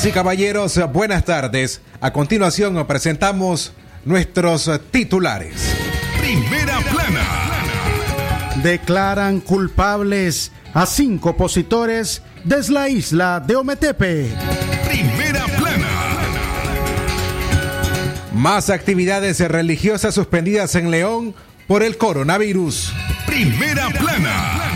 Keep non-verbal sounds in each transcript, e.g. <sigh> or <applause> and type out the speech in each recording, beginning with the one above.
Damas y caballeros, buenas tardes. A continuación presentamos nuestros titulares. Primera plana. Declaran culpables a cinco opositores desde la isla de Ometepe. Primera plana. Más actividades religiosas suspendidas en León por el coronavirus. Primera plana.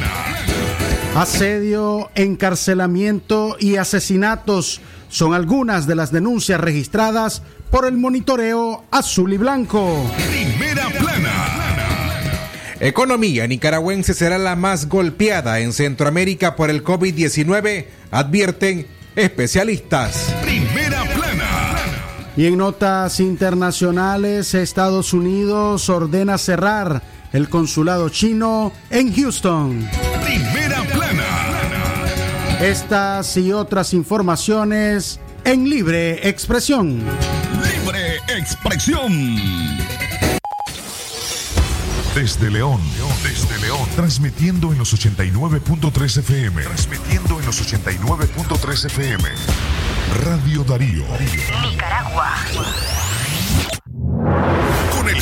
Asedio, encarcelamiento y asesinatos son algunas de las denuncias registradas por el monitoreo azul y blanco. Primera plana. Economía nicaragüense será la más golpeada en Centroamérica por el COVID-19, advierten especialistas. Primera plana. Y en notas internacionales, Estados Unidos ordena cerrar el consulado chino en Houston. Estas y otras informaciones en libre expresión. Libre expresión. Desde León, desde León, transmitiendo en los 89.3 FM. Transmitiendo en los 89.3 FM. Radio Darío. Nicaragua.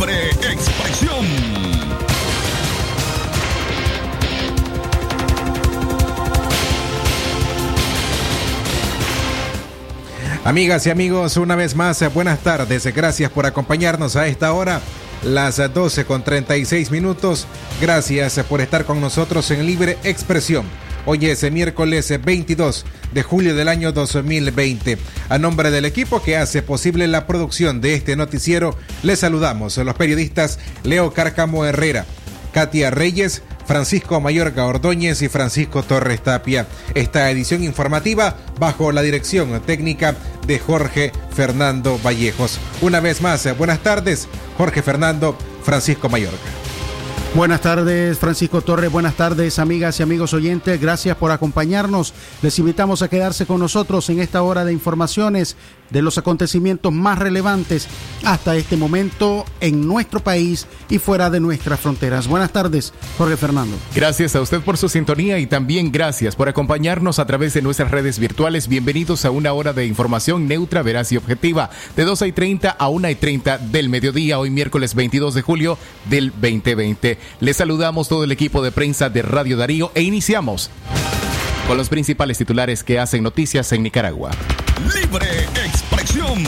Expresión. Amigas y amigos, una vez más, buenas tardes. Gracias por acompañarnos a esta hora, las 12 con 36 minutos. Gracias por estar con nosotros en Libre Expresión. Hoy es miércoles 22 de julio del año 2020. A nombre del equipo que hace posible la producción de este noticiero, les saludamos a los periodistas Leo Cárcamo Herrera, Katia Reyes, Francisco Mayorga Ordóñez y Francisco Torres Tapia. Esta edición informativa bajo la dirección técnica de Jorge Fernando Vallejos. Una vez más, buenas tardes, Jorge Fernando, Francisco Mayorga. Buenas tardes, Francisco Torres. Buenas tardes, amigas y amigos oyentes. Gracias por acompañarnos. Les invitamos a quedarse con nosotros en esta hora de informaciones de los acontecimientos más relevantes hasta este momento en nuestro país y fuera de nuestras fronteras. Buenas tardes, Jorge Fernando. Gracias a usted por su sintonía y también gracias por acompañarnos a través de nuestras redes virtuales. Bienvenidos a una hora de información neutra, veraz y objetiva, de 2 y 30 a 1 y 30 del mediodía, hoy miércoles 22 de julio del 2020. Les saludamos todo el equipo de prensa de Radio Darío e iniciamos con los principales titulares que hacen noticias en Nicaragua. Libre expresión.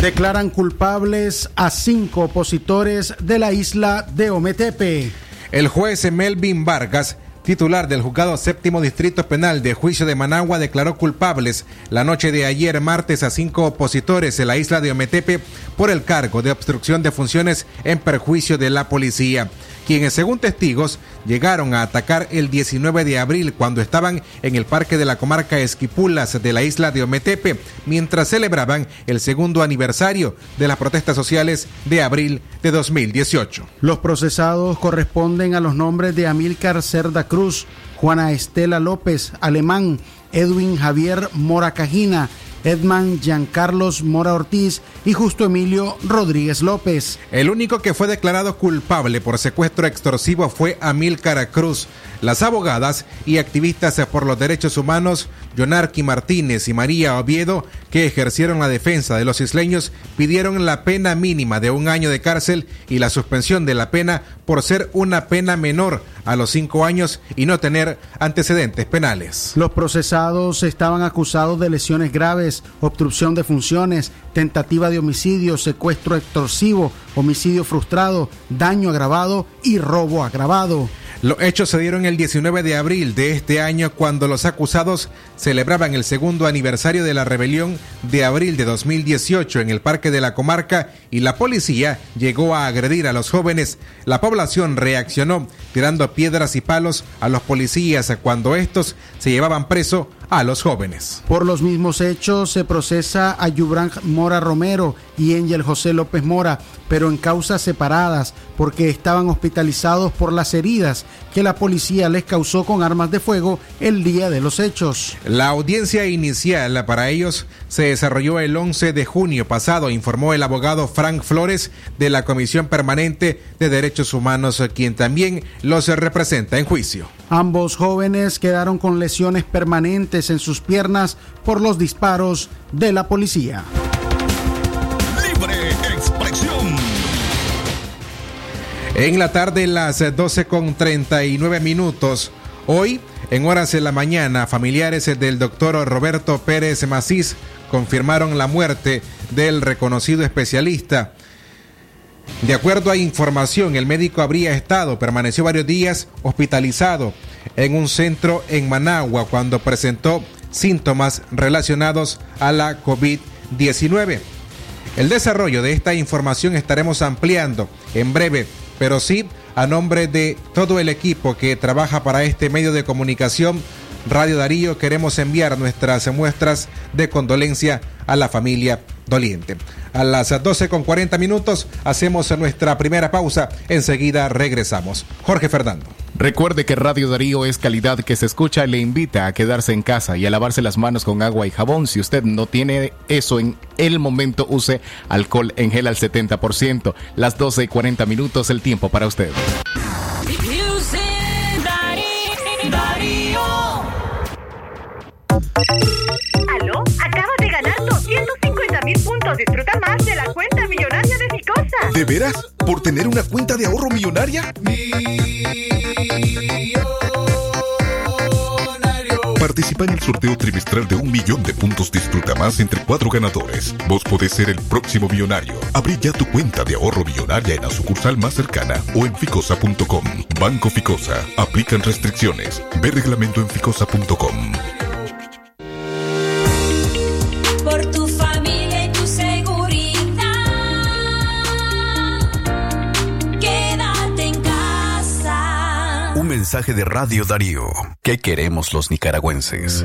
Declaran culpables a cinco opositores de la isla de Ometepe. El juez Melvin Vargas titular del juzgado séptimo distrito penal de juicio de Managua, declaró culpables la noche de ayer martes a cinco opositores en la isla de Ometepe por el cargo de obstrucción de funciones en perjuicio de la policía quienes según testigos llegaron a atacar el 19 de abril cuando estaban en el parque de la comarca Esquipulas de la isla de Ometepe, mientras celebraban el segundo aniversario de las protestas sociales de abril de 2018. Los procesados corresponden a los nombres de Amílcar Cerda Cruz, Juana Estela López, Alemán, Edwin Javier Mora Cajina, Edman Giancarlos Mora Ortiz y Justo Emilio Rodríguez López. El único que fue declarado culpable por secuestro extorsivo fue Amílcar Cruz. Las abogadas y activistas por los derechos humanos, Yonarqui Martínez y María Oviedo, que ejercieron la defensa de los isleños, pidieron la pena mínima de un año de cárcel y la suspensión de la pena por ser una pena menor a los cinco años y no tener antecedentes penales. Los procesados estaban acusados de lesiones graves, obstrucción de funciones, tentativa de homicidio, secuestro extorsivo, homicidio frustrado, daño agravado y robo agravado. Los hechos se dieron el 19 de abril de este año cuando los acusados celebraban el segundo aniversario de la rebelión de abril de 2018 en el Parque de la Comarca y la policía llegó a agredir a los jóvenes. La población reaccionó tirando piedras y palos a los policías cuando estos se llevaban preso a los jóvenes. Por los mismos hechos se procesa a Yubran Mora Romero y Angel José López Mora, pero en causas separadas porque estaban hospitalizados por las heridas que la policía les causó con armas de fuego el día de los hechos. La audiencia inicial para ellos se desarrolló el 11 de junio pasado, informó el abogado Frank Flores de la Comisión Permanente de Derechos Humanos, quien también los representa en juicio. Ambos jóvenes quedaron con lesiones permanentes en sus piernas por los disparos de la policía. Libre expresión. En la tarde, las 12 con 39 minutos. Hoy, en horas de la mañana, familiares del doctor Roberto Pérez Macís confirmaron la muerte del reconocido especialista. De acuerdo a información, el médico habría estado, permaneció varios días hospitalizado en un centro en Managua cuando presentó síntomas relacionados a la COVID-19. El desarrollo de esta información estaremos ampliando en breve, pero sí a nombre de todo el equipo que trabaja para este medio de comunicación, Radio Darío, queremos enviar nuestras muestras de condolencia a la familia doliente. A las 12 con 40 minutos hacemos nuestra primera pausa. Enseguida regresamos. Jorge Fernando. Recuerde que Radio Darío es calidad que se escucha y le invita a quedarse en casa y a lavarse las manos con agua y jabón. Si usted no tiene eso en el momento, use alcohol en gel al 70%. Las 12 y 40 minutos, el tiempo para usted. ¿Aló? Acabas de ganar 250 mil puntos. Disfruta más de la cuenta millonaria de Ficosa. ¿De veras? ¿Por tener una cuenta de ahorro millonaria? Participa en el sorteo trimestral de un millón de puntos Disfruta Más entre cuatro ganadores. Vos podés ser el próximo millonario. Abrí ya tu cuenta de ahorro millonaria en la sucursal más cercana o en ficosa.com. Banco Ficosa. Aplican restricciones. Ve reglamento en ficosa.com. mensaje de Radio Darío. ¿Qué queremos los nicaragüenses?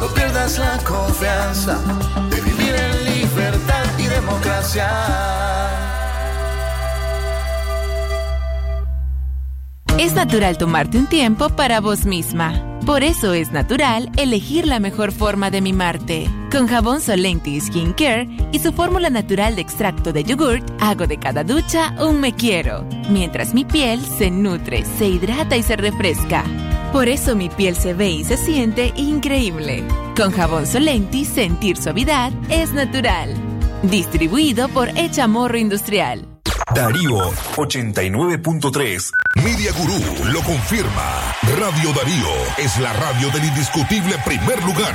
No pierdas la confianza de vivir en libertad y democracia. Es natural tomarte un tiempo para vos misma. Por eso es natural elegir la mejor forma de mimarte. Con jabón Solenti Skin Care y su fórmula natural de extracto de yogurt, hago de cada ducha un me quiero, mientras mi piel se nutre, se hidrata y se refresca. Por eso mi piel se ve y se siente increíble. Con jabón Solenti, sentir suavidad es natural. Distribuido por Echamorro Industrial. Darío 89.3. Media Gurú lo confirma. Radio Darío es la radio del indiscutible primer lugar.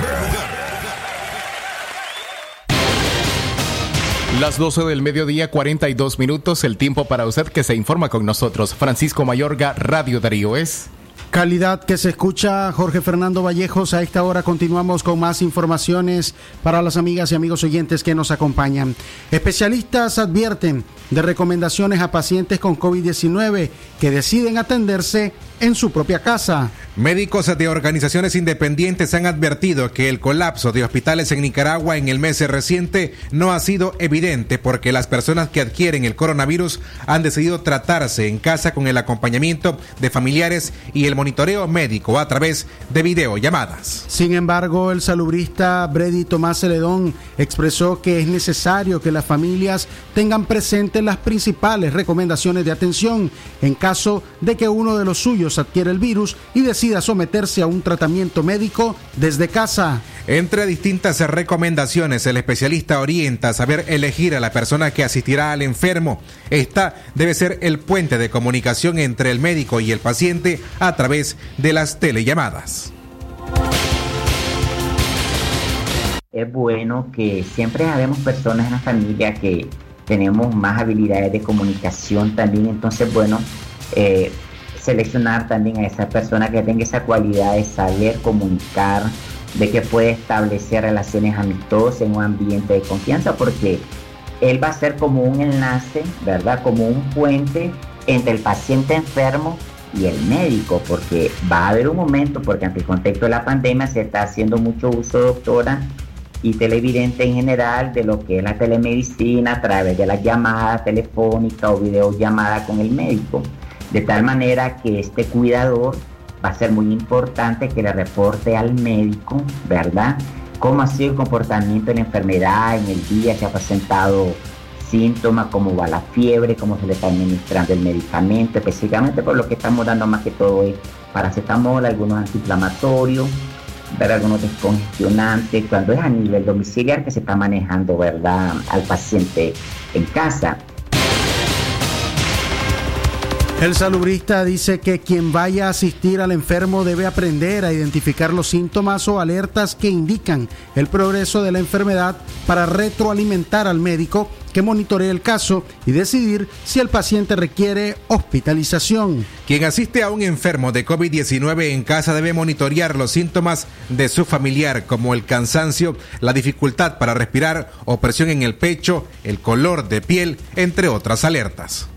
Las 12 del mediodía, 42 minutos, el tiempo para usted que se informa con nosotros. Francisco Mayorga, Radio Darío es... Calidad que se escucha, Jorge Fernando Vallejos. A esta hora continuamos con más informaciones para las amigas y amigos oyentes que nos acompañan. Especialistas advierten de recomendaciones a pacientes con COVID-19 que deciden atenderse en su propia casa. Médicos de organizaciones independientes han advertido que el colapso de hospitales en Nicaragua en el mes reciente no ha sido evidente porque las personas que adquieren el coronavirus han decidido tratarse en casa con el acompañamiento de familiares y el monitoreo médico a través de videollamadas. Sin embargo, el salubrista Brady Tomás Celedón expresó que es necesario que las familias tengan presentes las principales recomendaciones de atención en caso de que uno de los suyos adquiera el virus y decida someterse a un tratamiento médico desde casa. Entre distintas recomendaciones, el especialista orienta a saber elegir a la persona que asistirá al enfermo. Esta debe ser el puente de comunicación entre el médico y el paciente a través de las telellamadas. Es bueno que siempre habemos personas en la familia que tenemos más habilidades de comunicación también, entonces bueno, eh, seleccionar también a esa persona que tenga esa cualidad de saber comunicar, de que puede establecer relaciones amistosas en un ambiente de confianza, porque él va a ser como un enlace, ¿verdad? Como un puente entre el paciente enfermo y el médico, porque va a haber un momento, porque ante el contexto de la pandemia se está haciendo mucho uso, doctora, y televidente en general de lo que es la telemedicina a través de la llamada telefónica o videollamada con el médico. De tal manera que este cuidador va a ser muy importante que le reporte al médico, ¿verdad? Cómo ha sido el comportamiento de la enfermedad en el día, se ha presentado síntomas, cómo va la fiebre, cómo se le está administrando el medicamento, específicamente por lo que estamos dando más que todo es paracetamol, algunos antiinflamatorios, ver algunos descongestionantes, cuando es a nivel domiciliar que se está manejando, ¿verdad?, al paciente en casa. El salubrista dice que quien vaya a asistir al enfermo debe aprender a identificar los síntomas o alertas que indican el progreso de la enfermedad para retroalimentar al médico que monitoree el caso y decidir si el paciente requiere hospitalización. Quien asiste a un enfermo de COVID-19 en casa debe monitorear los síntomas de su familiar como el cansancio, la dificultad para respirar, opresión en el pecho, el color de piel, entre otras alertas.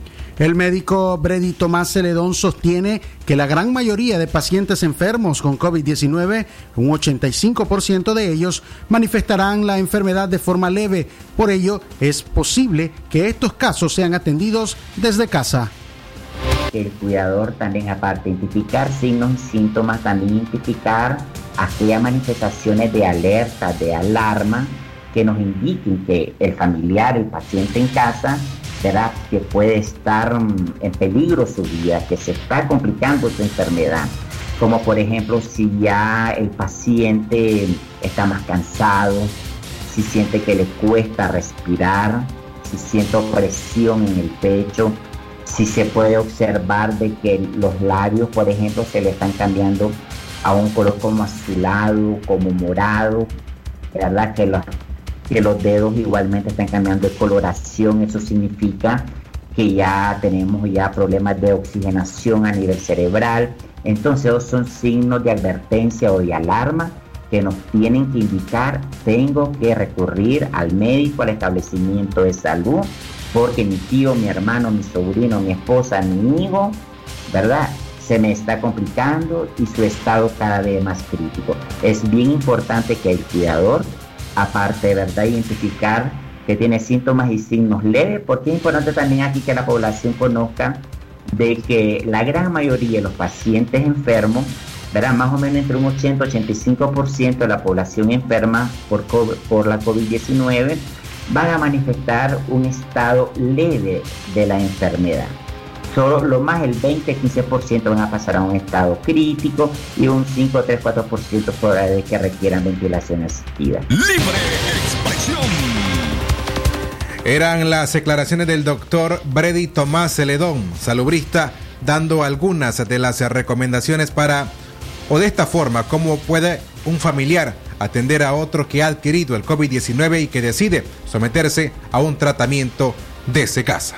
El médico Brady Tomás Celedón sostiene que la gran mayoría de pacientes enfermos con COVID-19, un 85% de ellos, manifestarán la enfermedad de forma leve. Por ello, es posible que estos casos sean atendidos desde casa. El cuidador también, aparte de identificar signos y síntomas, también identificar aquellas manifestaciones de alerta, de alarma, que nos indiquen que el familiar, el paciente en casa, ¿verdad? que puede estar mm, en peligro su vida, que se está complicando su enfermedad. Como por ejemplo si ya el paciente está más cansado, si siente que le cuesta respirar, si siente opresión en el pecho, si se puede observar de que los labios, por ejemplo, se le están cambiando a un color como azulado, como morado, ¿verdad? Que los que los dedos igualmente están cambiando de coloración, eso significa que ya tenemos ya problemas de oxigenación a nivel cerebral. Entonces esos son signos de advertencia o de alarma que nos tienen que indicar, tengo que recurrir al médico, al establecimiento de salud, porque mi tío, mi hermano, mi sobrino, mi esposa, mi hijo, ¿verdad? Se me está complicando y su estado cada vez más crítico. Es bien importante que el cuidador aparte de verdad identificar que tiene síntomas y signos leves, porque es importante también aquí que la población conozca de que la gran mayoría de los pacientes enfermos, ¿verdad? más o menos entre un 80-85% de la población enferma por, por la COVID-19 van a manifestar un estado leve de la enfermedad. Solo lo más el 20-15% van a pasar a un estado crítico y un 5, 3, 4% podrá de que requieran ventilación asistida. Libre expresión. Eran las declaraciones del doctor Brady Tomás Celedón, salubrista, dando algunas de las recomendaciones para, o de esta forma, cómo puede un familiar atender a otro que ha adquirido el COVID-19 y que decide someterse a un tratamiento desde casa.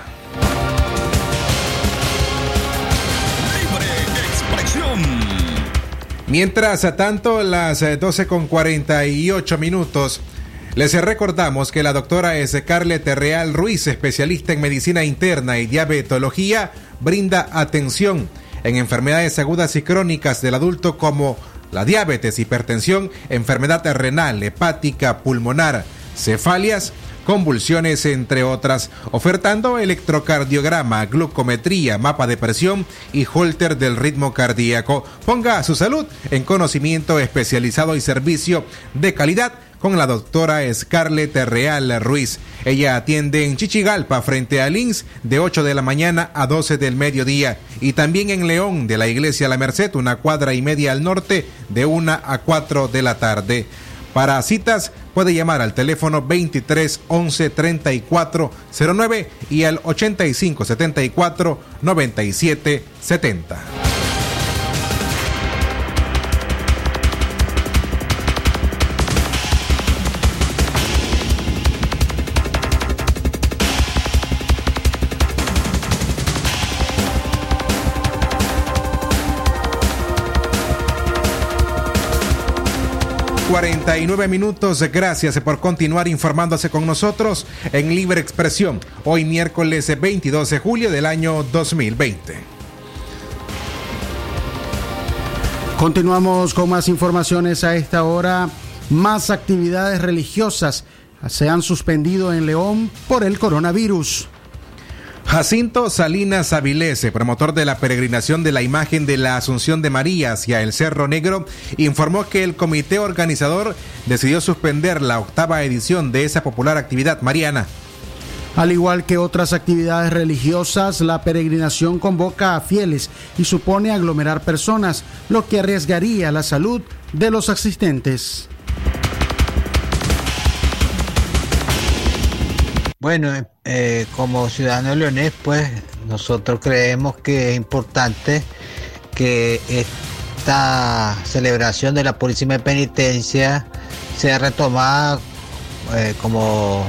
Mientras tanto, las 12 eh, con 48 minutos, les recordamos que la doctora Scarlett Real Ruiz, especialista en medicina interna y diabetología, brinda atención en enfermedades agudas y crónicas del adulto como la diabetes, hipertensión, enfermedad renal, hepática, pulmonar, cefalias, convulsiones, entre otras, ofertando electrocardiograma, glucometría, mapa de presión y holter del ritmo cardíaco. Ponga su salud en conocimiento especializado y servicio de calidad con la doctora Scarlett Real Ruiz. Ella atiende en Chichigalpa frente a Lins de 8 de la mañana a 12 del mediodía y también en León de la Iglesia La Merced, una cuadra y media al norte de 1 a 4 de la tarde. Para citas puede llamar al teléfono 23 11 34 09 y al 85 74 97 70. 49 minutos. Gracias por continuar informándose con nosotros en Libre Expresión. Hoy miércoles 22 de julio del año 2020. Continuamos con más informaciones a esta hora. Más actividades religiosas se han suspendido en León por el coronavirus. Jacinto Salinas Avilés, promotor de la peregrinación de la imagen de la Asunción de María hacia el Cerro Negro, informó que el comité organizador decidió suspender la octava edición de esa popular actividad mariana. Al igual que otras actividades religiosas, la peregrinación convoca a fieles y supone aglomerar personas, lo que arriesgaría la salud de los asistentes. Bueno, eh, como ciudadano leonés, pues nosotros creemos que es importante que esta celebración de la Purísima Penitencia sea retomada eh, como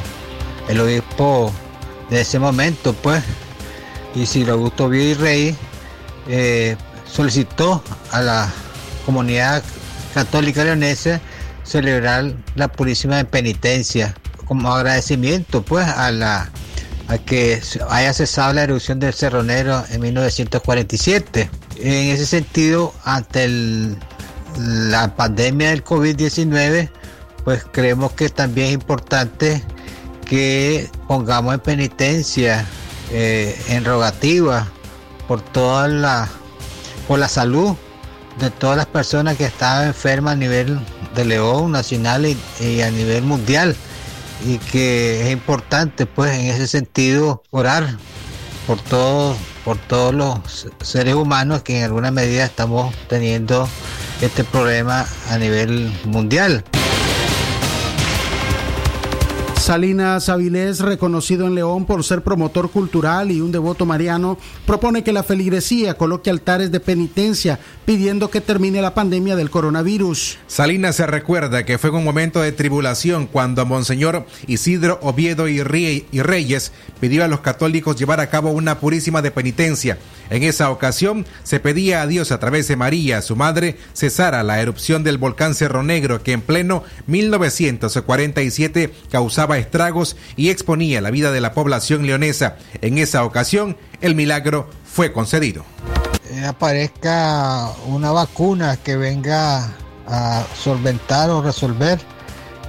el obispo de ese momento, pues, y si lo Augusto Virrey eh, solicitó a la comunidad católica leonesa celebrar la Purísima Penitencia como agradecimiento pues a la a que haya cesado la erupción del Cerro Negro en 1947. En ese sentido, ante la pandemia del COVID-19, pues creemos que también es importante que pongamos en penitencia, eh, en rogativa por toda la, por la salud de todas las personas que estaban enfermas a nivel de León nacional y a nivel mundial y que es importante pues en ese sentido orar por todos por todos los seres humanos que en alguna medida estamos teniendo este problema a nivel mundial. Salinas Avilés, reconocido en León por ser promotor cultural y un devoto mariano, propone que la feligresía coloque altares de penitencia pidiendo que termine la pandemia del coronavirus. Salinas se recuerda que fue un momento de tribulación cuando Monseñor Isidro Oviedo y Reyes pidió a los católicos llevar a cabo una purísima de penitencia. En esa ocasión se pedía a Dios a través de María, su madre, cesara la erupción del volcán Cerro Negro que en pleno 1947 causaba estragos y exponía la vida de la población leonesa. En esa ocasión el milagro fue concedido. Eh, aparezca una vacuna que venga a solventar o resolver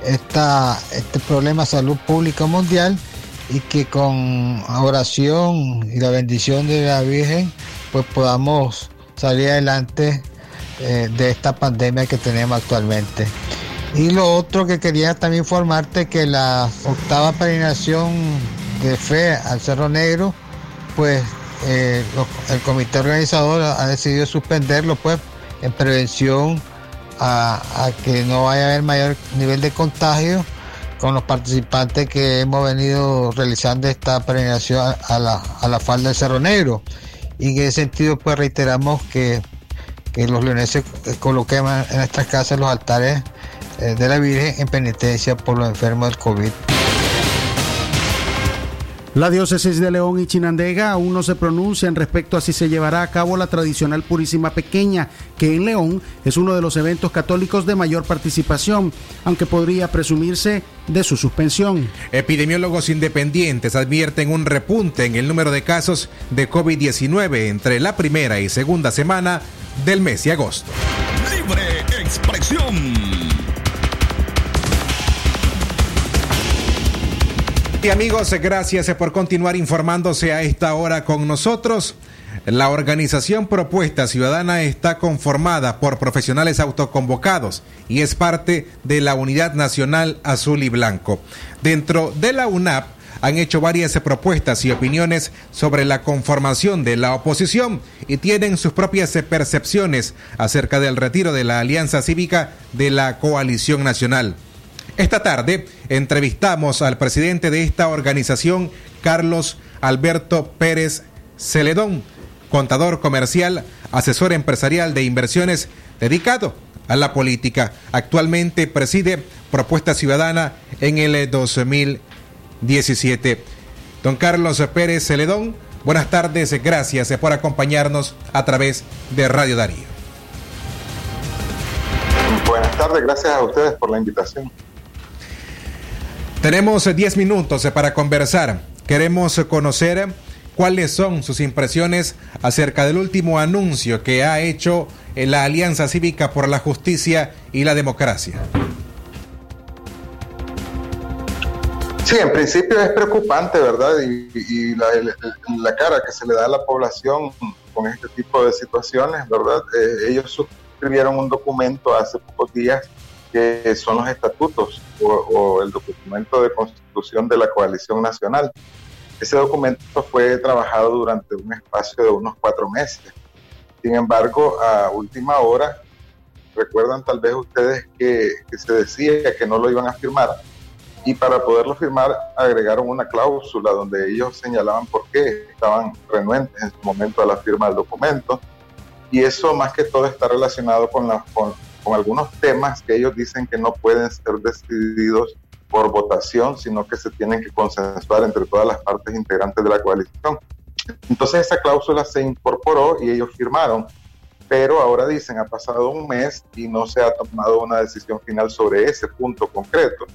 esta, este problema de salud pública mundial y que con oración y la bendición de la Virgen pues podamos salir adelante eh, de esta pandemia que tenemos actualmente. Y lo otro que quería también informarte que la octava peregrinación de fe al Cerro Negro pues eh, el comité organizador ha decidido suspenderlo pues en prevención a, que no vaya a haber mayor nivel de contagio con los participantes que hemos venido realizando esta peregrinación a la, falda del Cerro Negro. Y en ese sentido, pues reiteramos que, que los leoneses coloquemos en nuestras casas los altares de la Virgen en penitencia por los enfermos del COVID. La diócesis de León y Chinandega aún no se pronuncian respecto a si se llevará a cabo la tradicional Purísima Pequeña, que en León es uno de los eventos católicos de mayor participación, aunque podría presumirse de su suspensión. Epidemiólogos independientes advierten un repunte en el número de casos de COVID-19 entre la primera y segunda semana del mes de agosto. Libre expresión. Y amigos, gracias por continuar informándose a esta hora con nosotros. La organización Propuesta Ciudadana está conformada por profesionales autoconvocados y es parte de la Unidad Nacional Azul y Blanco. Dentro de la UNAP han hecho varias propuestas y opiniones sobre la conformación de la oposición y tienen sus propias percepciones acerca del retiro de la Alianza Cívica de la Coalición Nacional. Esta tarde entrevistamos al presidente de esta organización, Carlos Alberto Pérez Celedón, contador comercial, asesor empresarial de inversiones, dedicado a la política. Actualmente preside Propuesta Ciudadana en el 2017. Don Carlos Pérez Celedón, buenas tardes, gracias por acompañarnos a través de Radio Darío. Buenas tardes, gracias a ustedes por la invitación. Tenemos 10 minutos para conversar. Queremos conocer cuáles son sus impresiones acerca del último anuncio que ha hecho la Alianza Cívica por la Justicia y la Democracia. Sí, en principio es preocupante, ¿verdad? Y, la, cara que se le da a la población con este tipo de situaciones, ¿verdad? Eh, ellos suscribieron un documento hace pocos días que son los estatutos o, el documento de constitución de la coalición nacional. Ese documento fue trabajado durante un espacio de unos cuatro meses. Sin embargo, a última hora, recuerdan tal vez ustedes que, que se decía que no lo iban a firmar y para poderlo firmar agregaron una cláusula donde ellos señalaban por qué estaban renuentes en su momento a la firma del documento y eso más que todo está relacionado con, la, con, con algunos temas que ellos dicen que no pueden ser decididos por votación, sino que se tienen que consensuar entre todas las partes integrantes de la coalición. Entonces esa cláusula se incorporó y ellos firmaron, pero ahora dicen, ha pasado un mes y no se ha tomado una decisión final sobre ese punto concreto.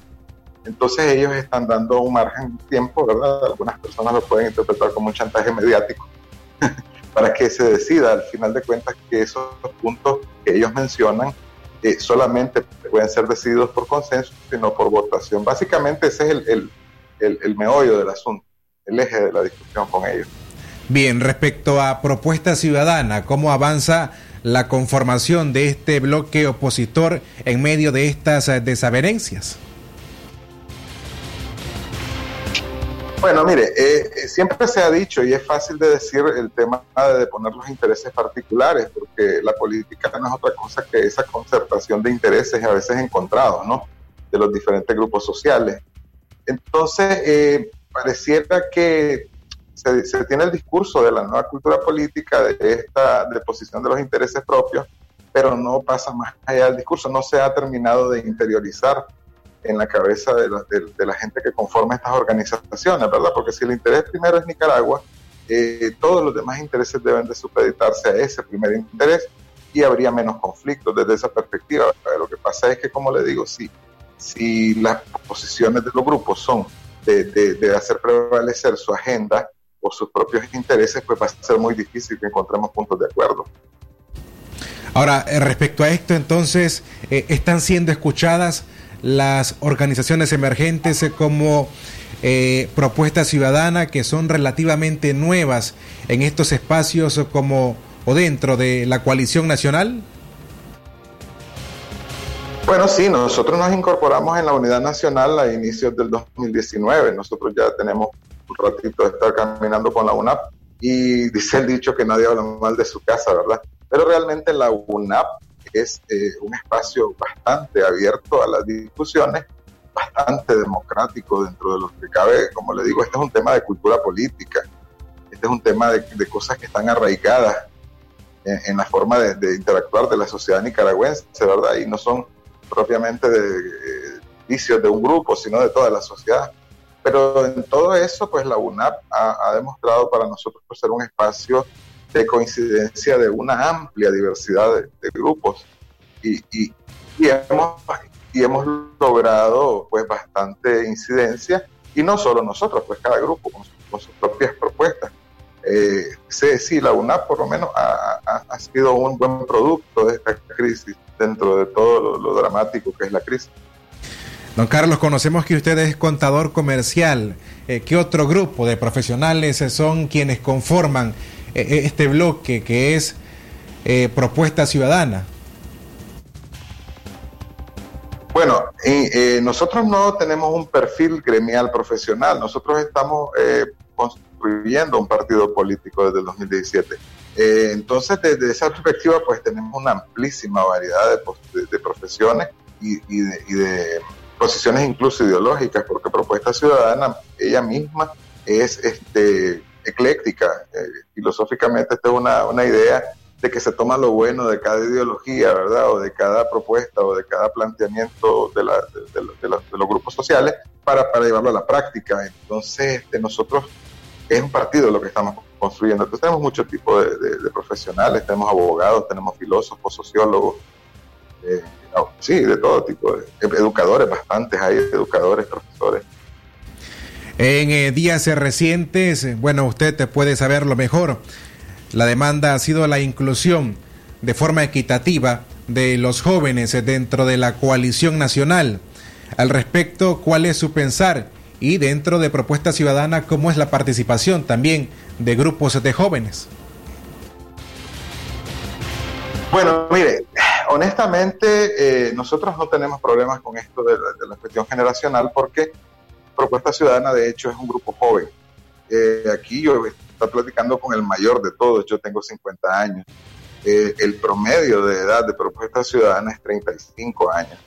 Entonces ellos están dando un margen de tiempo, ¿verdad? Algunas personas lo pueden interpretar como un chantaje mediático <laughs> para que se decida al final de cuentas que esos puntos que ellos mencionan solamente pueden ser decididos por consenso, sino por votación. Básicamente ese es el, meollo del asunto, el eje de la discusión con ellos. Bien, respecto a propuesta ciudadana, ¿cómo avanza la conformación de este bloque opositor en medio de estas eh, desavenencias? Bueno, mire, eh, eh, siempre se ha dicho y es fácil de decir el tema de poner los intereses particulares, porque la política no es otra cosa que esa concertación de intereses a veces encontrados, ¿no? De los diferentes grupos sociales. Entonces, eh, pareciera que se, se, tiene el discurso de la nueva cultura política, de esta deposición de los intereses propios, pero no pasa más allá del discurso, no se ha terminado de interiorizar en la cabeza de la, gente que conforma estas organizaciones, ¿verdad? Porque si el interés primero es Nicaragua, eh, todos los demás intereses deben de supeditarse a ese primer interés y habría menos conflictos desde esa perspectiva. Lo que pasa es que, como le digo, si, si las posiciones de los grupos son de, de, hacer prevalecer su agenda o sus propios intereses, pues va a ser muy difícil que encontremos puntos de acuerdo. Ahora, eh, respecto a esto, entonces, eh, ¿están siendo escuchadas las organizaciones emergentes como eh, Propuesta Ciudadana, que son relativamente nuevas en estos espacios como o dentro de la coalición nacional? Bueno, sí, nosotros nos incorporamos en la unidad nacional a inicios del 2019. Nosotros ya tenemos un ratito de estar caminando con la UNAP y <laughs> dice el dicho que nadie habla mal de su casa, ¿verdad? Pero realmente la UNAP es eh, un espacio bastante abierto a las discusiones, bastante democrático dentro de lo que cabe. Como le digo, este es un tema de cultura política, este es un tema de, cosas que están arraigadas en, la forma de, interactuar de la sociedad nicaragüense, ¿verdad? Y no son propiamente de eh, vicios de un grupo, sino de toda la sociedad. Pero en todo eso, pues la UNAP ha, demostrado para nosotros ser un espacio de coincidencia de una amplia diversidad de, grupos y, y, hemos, y hemos logrado pues bastante incidencia y no solo nosotros, pues cada grupo con, sus propias propuestas. Eh, sí, la UNAP por lo menos ha, ha, sido un buen producto de esta crisis dentro de todo lo dramático que es la crisis. Don Carlos, conocemos que usted es contador comercial. Eh, ¿Qué otro grupo de profesionales son quienes conforman este bloque que es eh, Propuesta Ciudadana? Bueno, nosotros no tenemos un perfil gremial profesional, nosotros estamos construyendo un partido político desde el 2017. entonces, desde esa perspectiva, pues tenemos una amplísima variedad de, profesiones y de posiciones incluso ideológicas, porque Propuesta Ciudadana, ella misma es este, ecléctica. Eh, filosóficamente, esta es una, una idea de que se toma lo bueno de cada ideología, ¿verdad? O de cada propuesta o de cada planteamiento de, la, de, los grupos sociales para, para, llevarlo a la práctica. Entonces, este, nosotros es un partido lo que estamos construyendo. Entonces, tenemos muchos tipos de, profesionales, tenemos abogados, tenemos filósofos, sociólogos, eh, sí, de todo tipo, de educadores, bastantes, hay educadores, profesores. En eh, días recientes, bueno, usted te puede saber lo mejor. La demanda ha sido la inclusión de forma equitativa de los jóvenes dentro de la coalición nacional. Al respecto, ¿cuál es su pensar? Y dentro de Propuesta Ciudadana, ¿cómo es la participación también de grupos de jóvenes? Bueno, mire, honestamente, eh, nosotros no tenemos problemas con esto de la, cuestión generacional porque Propuesta Ciudadana, de hecho, es un grupo joven. Eh, aquí yo estoy platicando con el mayor de todos, yo tengo 50 años. Eh, el promedio de edad de Propuesta Ciudadana es 35 años.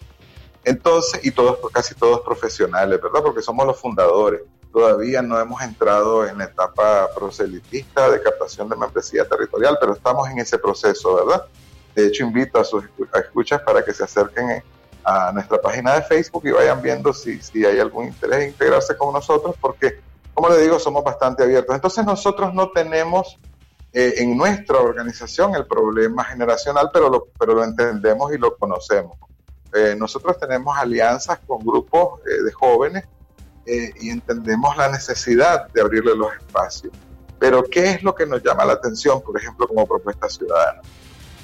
Entonces, y todos, casi todos profesionales, ¿verdad? Porque somos los fundadores. Todavía no hemos entrado en la etapa proselitista de captación de membresía territorial, pero estamos en ese proceso, ¿verdad? De hecho, invito a sus escuchas para que se acerquen a nuestra página de Facebook y vayan viendo si, si hay algún interés en integrarse con nosotros, porque, como le digo, somos bastante abiertos. Entonces, nosotros no tenemos eh, en nuestra organización el problema generacional, pero lo, pero lo entendemos y lo conocemos. Eh, nosotros tenemos alianzas con grupos eh, de jóvenes y entendemos la necesidad de abrirle los espacios. Pero, ¿qué es lo que nos llama la atención, por ejemplo, como propuesta ciudadana?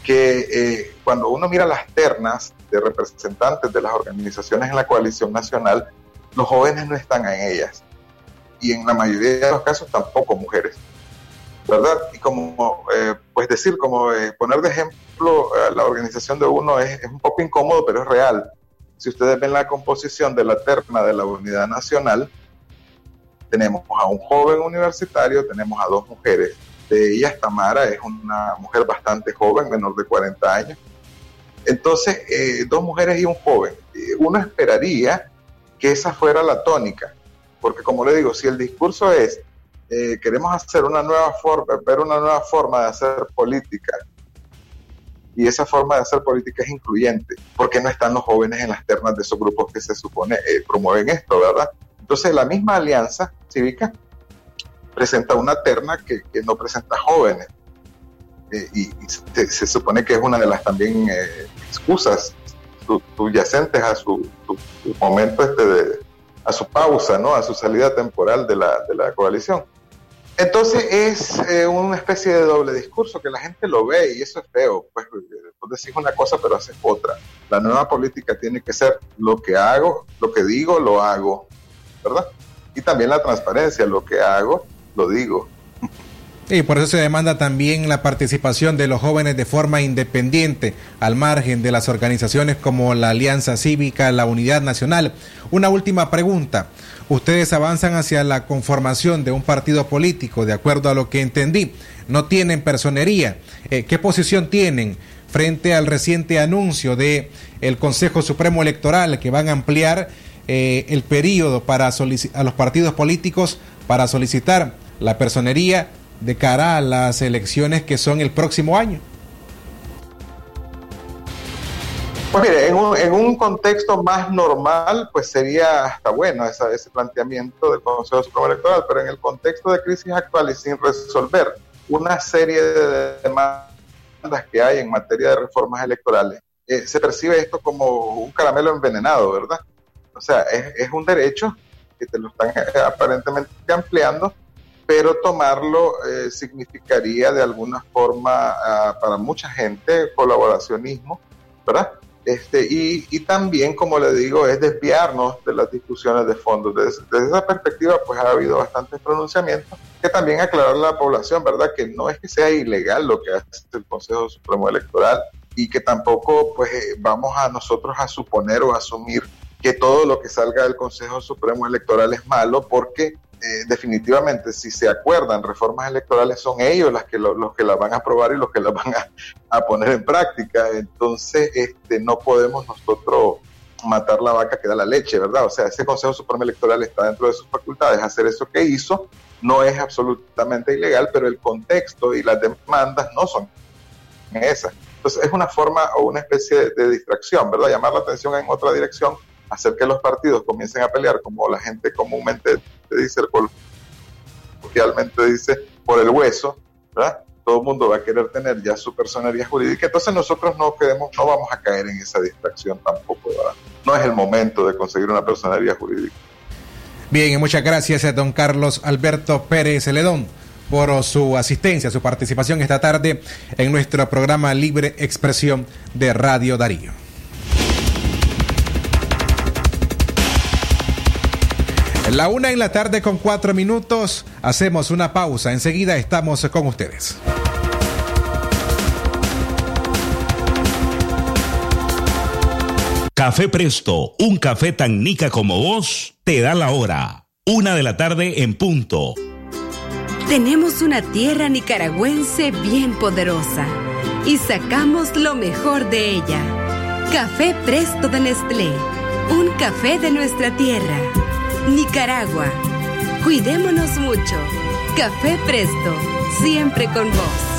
Que eh, cuando uno mira las ternas de representantes de las organizaciones en la coalición nacional, los jóvenes no están en ellas. Y en la mayoría de los casos tampoco mujeres. ¿Verdad? Y como, eh, pues decir, como eh, poner de ejemplo la organización de uno es, es un poco incómodo, pero es real. Si ustedes ven la composición de la terna de la Unidad Nacional, tenemos a un joven universitario, tenemos a dos mujeres, de ellas, Tamara es una mujer bastante joven, menor de 40 años. Entonces, eh, dos mujeres y un joven. Eh, uno esperaría que esa fuera la tónica, porque como le digo, si el discurso es eh, queremos hacer una nueva forma, ver una nueva forma de hacer política, y esa forma de hacer política es incluyente, porque no están los jóvenes en las ternas de esos grupos que se supone promueven esto, verdad? Entonces, la misma alianza cívica presenta una terna que, no presenta jóvenes. Eh, y, se, supone que es una de las también eh, excusas subyacentes a su, momento este de, a su pausa, ¿no? a su salida temporal de la, de la coalición. Entonces es eh, una especie de doble discurso que la gente lo ve y eso es feo. Pues, pues decís una cosa pero haces otra. La nueva política tiene que ser lo que hago, lo que digo, lo hago, ¿verdad? Y también la transparencia, lo que hago, lo digo. Y por eso se demanda también la participación de los jóvenes de forma independiente, al margen de las organizaciones como la Alianza Cívica, la Unidad Nacional. Una última pregunta. Ustedes avanzan hacia la conformación de un partido político, de acuerdo a lo que entendí. No tienen personería. Eh, ¿Qué posición tienen frente al reciente anuncio de el Consejo Supremo Electoral que van a ampliar eh, el periodo para a los partidos políticos para solicitar la personería de cara a las elecciones que son el próximo año? Pues mire, en un, en un contexto más normal, pues sería hasta bueno esa, ese planteamiento del Consejo Supremo Electoral, pero en el contexto de crisis actual y sin resolver una serie de demandas que hay en materia de reformas electorales, eh, se percibe esto como un caramelo envenenado, ¿verdad? O sea, es, es un derecho que te lo están eh, aparentemente ampliando, pero tomarlo eh, significaría de alguna forma ah, para mucha gente colaboracionismo, ¿verdad? Este, y, y, también, como le digo, es desviarnos de las discusiones de fondo. Desde, desde, esa perspectiva, pues ha habido bastantes pronunciamientos que también aclarar a la población, ¿verdad? Que no es que sea ilegal lo que hace el Consejo Supremo Electoral y que tampoco, pues, eh, vamos a nosotros a suponer o asumir que todo lo que salga del Consejo Supremo Electoral es malo, porque eh, definitivamente si se acuerdan reformas electorales son ellos las que los que las van a aprobar y los que las van a, poner en práctica. Entonces, este, no podemos nosotros matar la vaca que da la leche, ¿verdad? O sea, ese Consejo Supremo Electoral está dentro de sus facultades hacer eso que hizo, no es absolutamente ilegal, pero el contexto y las demandas no son esas. Entonces, es una forma o una especie de distracción, ¿verdad? Llamar la atención en otra dirección hacer que los partidos comiencen a pelear, como la gente comúnmente dice, coloquialmente dice, por el hueso, ¿verdad? Todo el mundo va a querer tener ya su personería jurídica, entonces nosotros no queremos, no vamos a caer en esa distracción tampoco, ¿verdad? No es el momento de conseguir una personería jurídica. Bien, y muchas gracias a don Carlos Alberto Pérez Ledón por su asistencia, su participación esta tarde en nuestro programa Libre Expresión de Radio Darío. La una en la tarde con cuatro minutos. Hacemos una pausa. Enseguida estamos con ustedes. Café Presto, un café tan nica como vos, te da la hora. Una de la tarde en punto. Tenemos una tierra nicaragüense bien poderosa y sacamos lo mejor de ella. Café Presto de Nestlé, un café de nuestra tierra Nicaragua. Cuidémonos mucho. Café Presto, siempre con vos.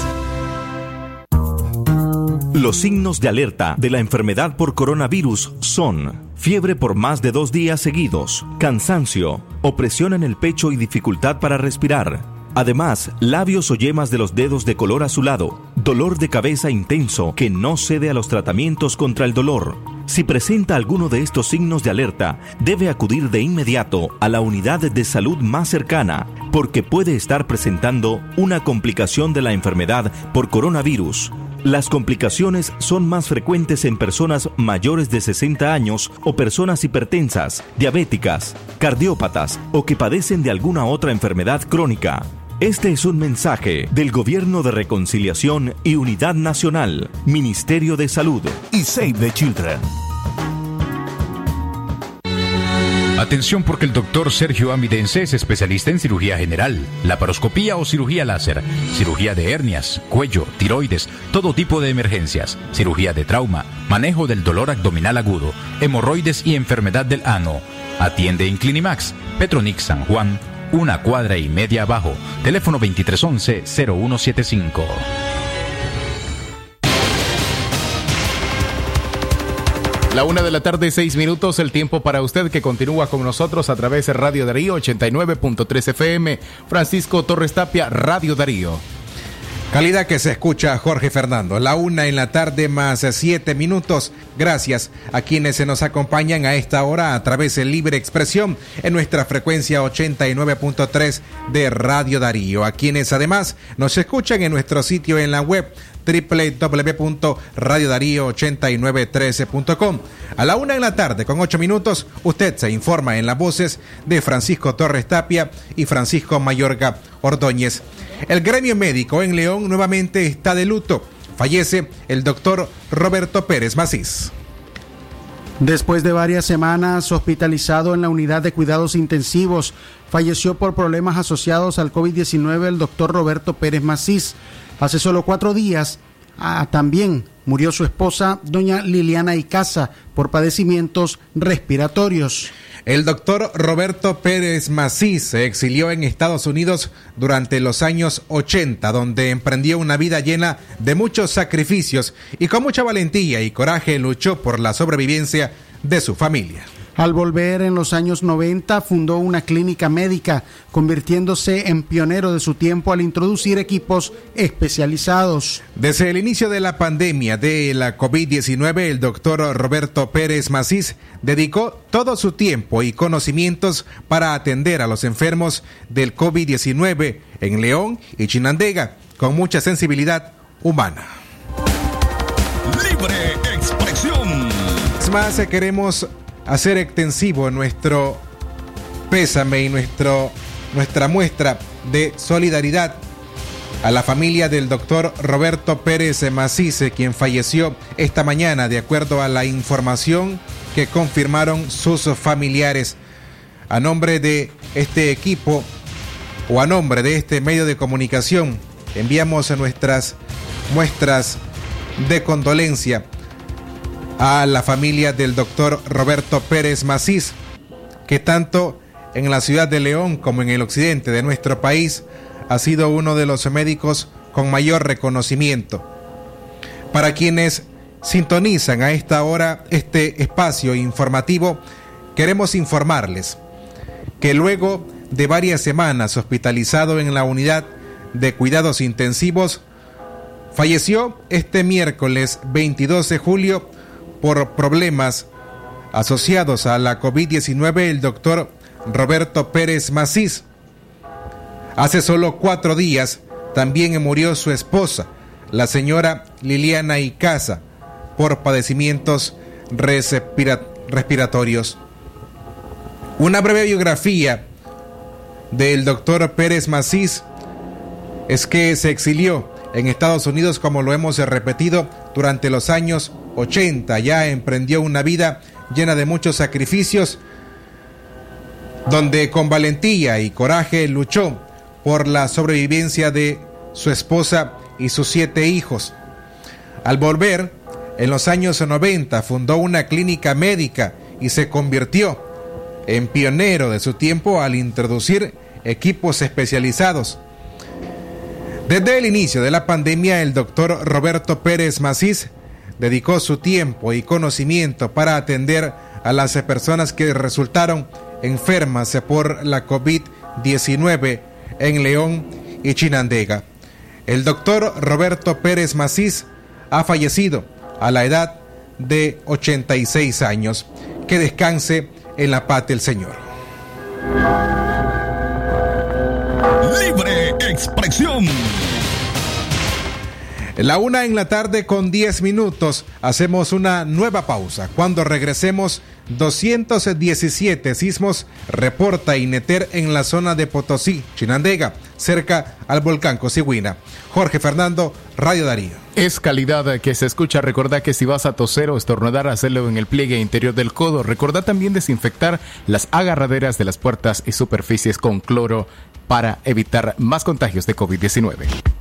Los signos de alerta de la enfermedad por coronavirus son fiebre por más de dos días seguidos, cansancio, opresión en el pecho y dificultad para respirar. Además, labios o yemas de los dedos de color azulado, dolor de cabeza intenso que no cede a los tratamientos contra el dolor, si presenta alguno de estos signos de alerta, debe acudir de inmediato a la unidad de salud más cercana, porque puede estar presentando una complicación de la enfermedad por coronavirus. Las complicaciones son más frecuentes en personas mayores de 60 años o personas hipertensas, diabéticas, cardiópatas o que padecen de alguna otra enfermedad crónica. Este es un mensaje del Gobierno de Reconciliación y Unidad Nacional, Ministerio de Salud y Save the Children. Atención porque el doctor Sergio Amidense es especialista en cirugía general, laparoscopía o cirugía láser, cirugía de hernias, cuello, tiroides, todo tipo de emergencias, cirugía de trauma, manejo del dolor abdominal agudo, hemorroides y enfermedad del ano. Atiende en Clinimax, Petronix San Juan, una cuadra y media abajo. Teléfono 2311-0175. La una de la tarde, seis minutos, el tiempo para usted que continúa con nosotros a través de Radio Darío 89.3 FM, Francisco Torres Tapia, Radio Darío. Calidad que se escucha Jorge Fernando. La una en la tarde más siete minutos. Gracias a quienes se nos acompañan a esta hora a través de Libre Expresión en nuestra frecuencia 89.3 de Radio Darío. A quienes además nos escuchan en nuestro sitio en la web www.radiodarío8913.com. A la una en la tarde, con ocho minutos, usted se informa en las voces de Francisco Torres Tapia y Francisco Mayorga Ordóñez. El gremio médico en León nuevamente está de luto. Fallece el doctor Roberto Pérez Macís. Después de varias semanas hospitalizado en la unidad de cuidados intensivos, falleció por problemas asociados al COVID-19 el doctor Roberto Pérez Macís. Hace solo cuatro días ah, también murió su esposa, doña Liliana Icaza, por padecimientos respiratorios. El doctor Roberto Pérez Macís se exilió en Estados Unidos durante los años 80, donde emprendió una vida llena de muchos sacrificios y con mucha valentía y coraje luchó por la sobrevivencia de su familia. Al volver en los años 90 fundó una clínica médica, convirtiéndose en pionero de su tiempo al introducir equipos especializados. Desde el inicio de la pandemia de la COVID-19, el doctor Roberto Pérez Macís dedicó todo su tiempo y conocimientos para atender a los enfermos del COVID-19 en León y Chinandega, con mucha sensibilidad humana. Libre expresión. Es más, eh, queremos hacer extensivo nuestro pésame y nuestro, nuestra muestra de solidaridad a la familia del doctor Roberto Pérez Macice, quien falleció esta mañana, de acuerdo a la información que confirmaron sus familiares. A nombre de este equipo o a nombre de este medio de comunicación, enviamos nuestras muestras de condolencia a la familia del doctor Roberto Pérez Macís, que tanto en la ciudad de León como en el occidente de nuestro país ha sido uno de los médicos con mayor reconocimiento. Para quienes sintonizan a esta hora este espacio informativo, queremos informarles que luego de varias semanas hospitalizado en la unidad de cuidados intensivos, falleció este miércoles 22 de julio por problemas asociados a la COVID-19 el doctor Roberto Pérez Macís. Hace solo cuatro días también murió su esposa, la señora Liliana Icaza, por padecimientos respira respiratorios. Una breve biografía del doctor Pérez Macís es que se exilió en Estados Unidos, como lo hemos repetido, durante los años 80. Ya emprendió una vida llena de muchos sacrificios, donde con valentía y coraje luchó por la sobrevivencia de su esposa y sus siete hijos. Al volver, en los años 90 fundó una clínica médica y se convirtió en pionero de su tiempo al introducir equipos especializados. Desde el inicio de la pandemia, el doctor Roberto Pérez Macís dedicó su tiempo y conocimiento para atender a las personas que resultaron enfermas por la COVID-19 en León y Chinandega. El doctor Roberto Pérez Macís ha fallecido a la edad de 86 años. Que descanse en la paz del Señor. Libre expresión. La una en la tarde con 10 minutos. Hacemos una nueva pausa. Cuando regresemos, 217 sismos reporta Ineter en la zona de Potosí, Chinandega, cerca al volcán Cosiguina. Jorge Fernando, Radio Darío. Es calidad que se escucha. Recordá que si vas a toser o estornudar, hacerlo en el pliegue interior del codo. Recordá también desinfectar las agarraderas de las puertas y superficies con cloro para evitar más contagios de COVID-19.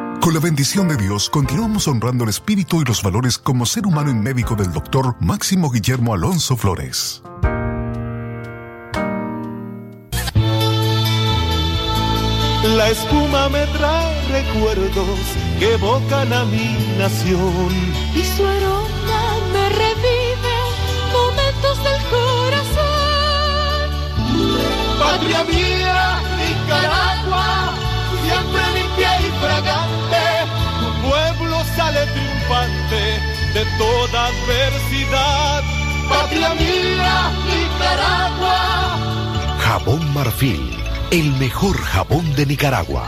Con la bendición de Dios, continuamos honrando el espíritu y los valores como ser humano y médico del doctor Máximo Guillermo Alonso Flores. La espuma me trae recuerdos que evocan a mi nación. Y su aroma me revive momentos del corazón. Patria mía, Nicaragua, sale triunfante de toda adversidad. patria mía, Nicaragua. Jabón Marfil, el mejor jabón de Nicaragua.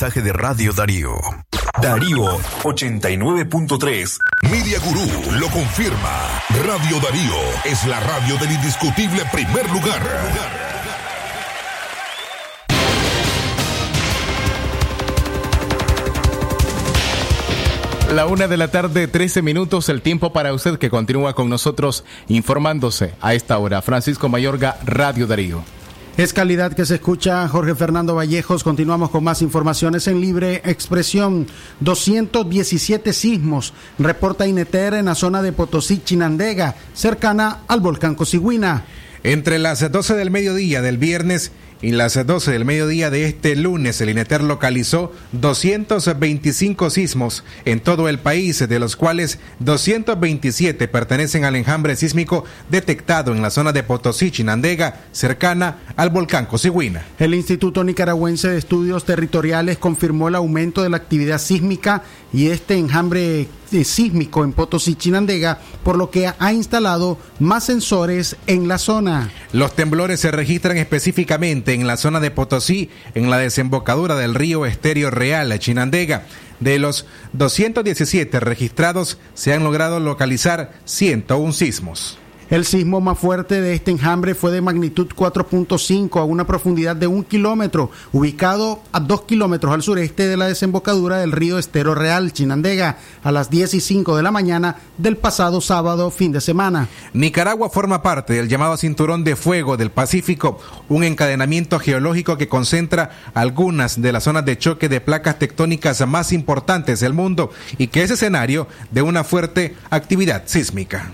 Mensaje de Radio Darío. Darío 89.3. Media Gurú lo confirma. Radio Darío es la radio del indiscutible primer lugar. La una de la tarde, 13 minutos, el tiempo para usted que continúa con nosotros informándose a esta hora. Francisco Mayorga, Radio Darío. Es calidad que se escucha Jorge Fernando Vallejos. Continuamos con más informaciones en libre expresión. 217 sismos reporta Ineter en la zona de Potosí, Chinandega, cercana al volcán Cosigüina. Entre las 12 del mediodía del viernes y las 12 del mediodía de este lunes, el INETER localizó 225 sismos en todo el país, de los cuales 227 pertenecen al enjambre sísmico detectado en la zona de Potosí, Chinandega, cercana al volcán Cosigüina. El Instituto Nicaragüense de Estudios Territoriales confirmó el aumento de la actividad sísmica y este enjambre eh, sísmico en Potosí, Chinandega, por lo que ha instalado más sensores en la zona. Los temblores se registran específicamente en la zona de Potosí, en la desembocadura del río Estéreo Real, Chinandega. De los 217 registrados, se han logrado localizar 101 sismos. El sismo más fuerte de este enjambre fue de magnitud 4.5 a una profundidad de un kilómetro, ubicado a dos kilómetros al sureste de la desembocadura del río Estero Real, Chinandega, a las 10 y 5 de la mañana del pasado sábado fin de semana. Nicaragua forma parte del llamado Cinturón de Fuego del Pacífico, un encadenamiento geológico que concentra algunas de las zonas de choque de placas tectónicas más importantes del mundo y que es escenario de una fuerte actividad sísmica.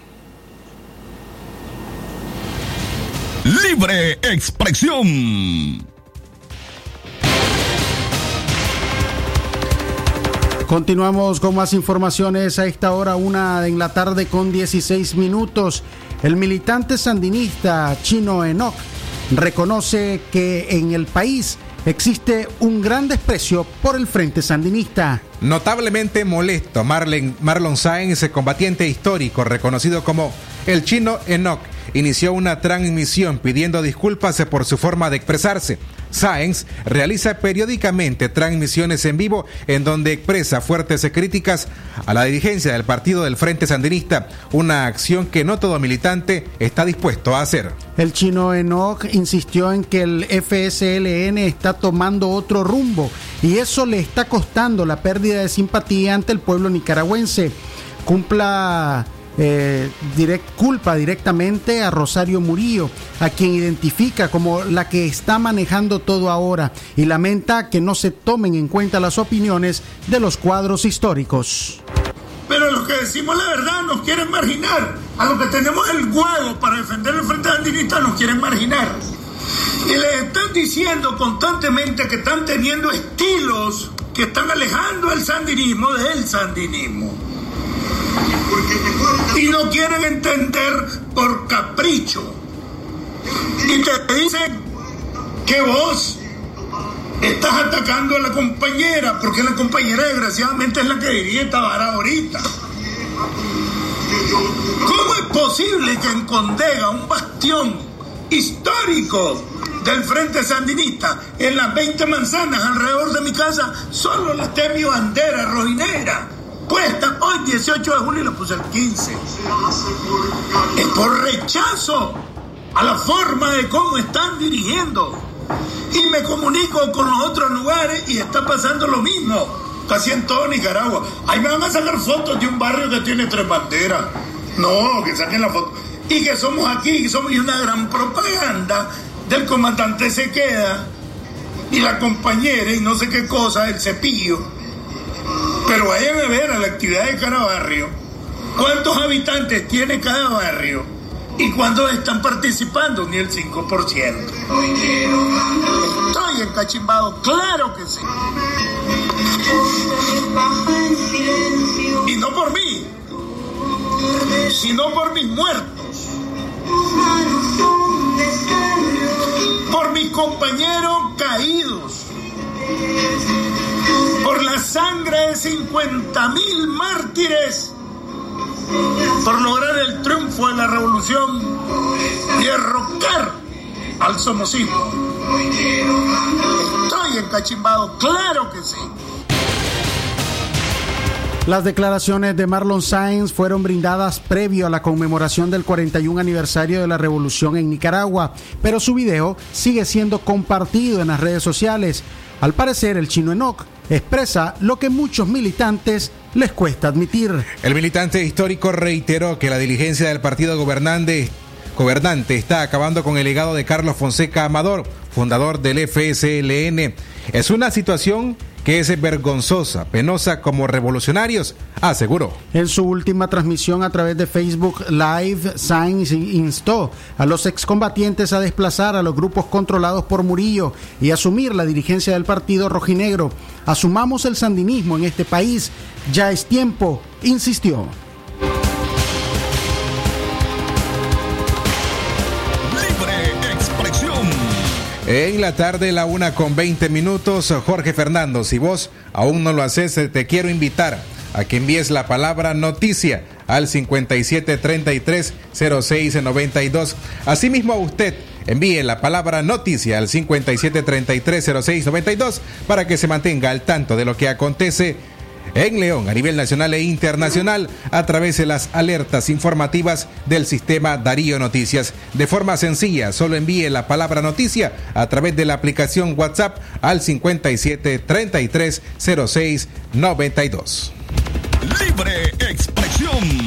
Libre expresión. Continuamos con más informaciones a esta hora, una en la tarde con 16 minutos. El militante sandinista Chino Enoch reconoce que en el país existe un gran desprecio por el Frente Sandinista. Notablemente molesto, Marlen, Marlon Sáenz, combatiente histórico reconocido como el chino Enoch, inició una transmisión pidiendo disculpas por su forma de expresarse. Sáenz realiza periódicamente transmisiones en vivo en donde expresa fuertes críticas a la dirigencia del partido del Frente Sandinista, una acción que no todo militante está dispuesto a hacer. El chino Enoch insistió en que el FSLN está tomando otro rumbo y eso le está costando la pérdida de simpatía ante el pueblo nicaragüense. Cumpla eh, direct, culpa directamente a Rosario Murillo, a quien identifica como la que está manejando todo ahora y lamenta que no se tomen en cuenta las opiniones de los cuadros históricos. Pero los que decimos la verdad nos quieren marginar. A los que tenemos el huevo para defender el Frente Sandinista nos quieren marginar. Y les están diciendo constantemente que están teniendo estilos que están alejando al sandinismo del sandinismo. Y no quieren entender por capricho. Y te dicen que vos Estás atacando a la compañera, porque la compañera desgraciadamente es la que dirige esta vara ahorita. ¿Cómo es posible que en Condega, un bastión histórico del Frente Sandinista, en las 20 manzanas alrededor de mi casa, solo la mi bandera rojinera? Puesta hoy 18 de julio y la puse el 15. Es por rechazo a la forma de cómo están dirigiendo. Y me comunico con los otros lugares y está pasando lo mismo. Casi en todo Nicaragua. Ahí me van a sacar fotos de un barrio que tiene tres banderas. No, que saquen la foto. Y que somos aquí, que somos una gran propaganda del comandante se queda y la compañera y no sé qué cosa, el cepillo. Pero vayan a ver a la actividad de cada barrio. ¿Cuántos habitantes tiene cada barrio? ¿Y cuántos están participando? Ni el 5%. Estoy encachimbado, claro que sí. Y no por mí, sino por mis muertos. Por mis compañeros caídos. Por la sangre de 50 mil mártires. Por lograr el triunfo de la revolución y derrocar al somocismo. Estoy encachimbado, claro que sí. Las declaraciones de Marlon Sainz fueron brindadas previo a la conmemoración del 41 aniversario de la revolución en Nicaragua, pero su video sigue siendo compartido en las redes sociales. Al parecer, el chino Enoch expresa lo que muchos militantes les cuesta admitir. El militante histórico reiteró que la diligencia del partido gobernante, gobernante está acabando con el legado de Carlos Fonseca Amador, fundador del FSLN. Es una situación que es vergonzosa, penosa como revolucionarios, aseguró. En su última transmisión a través de Facebook Live, Sainz instó a los excombatientes a desplazar a los grupos controlados por Murillo y asumir la dirigencia del partido rojinegro. Asumamos el sandinismo en este país, ya es tiempo, insistió. En la tarde, la una con 20 minutos, Jorge Fernando, si vos aún no lo haces, te quiero invitar a que envíes la palabra noticia al 5733-0692. Asimismo a usted, envíe la palabra noticia al 5733-0692 para que se mantenga al tanto de lo que acontece en León a nivel nacional e internacional a través de las alertas informativas del sistema Darío Noticias. De forma sencilla, solo envíe la palabra noticia a través de la aplicación WhatsApp al 57 33 06 92. Libre expresión.